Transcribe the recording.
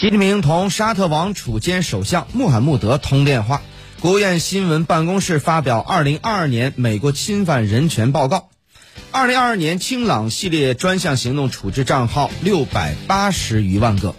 习近平同沙特王储兼首相穆罕默德通电话。国务院新闻办公室发表二零二二年美国侵犯人权报告。二零二二年清朗系列专项行动处置账号六百八十余万个。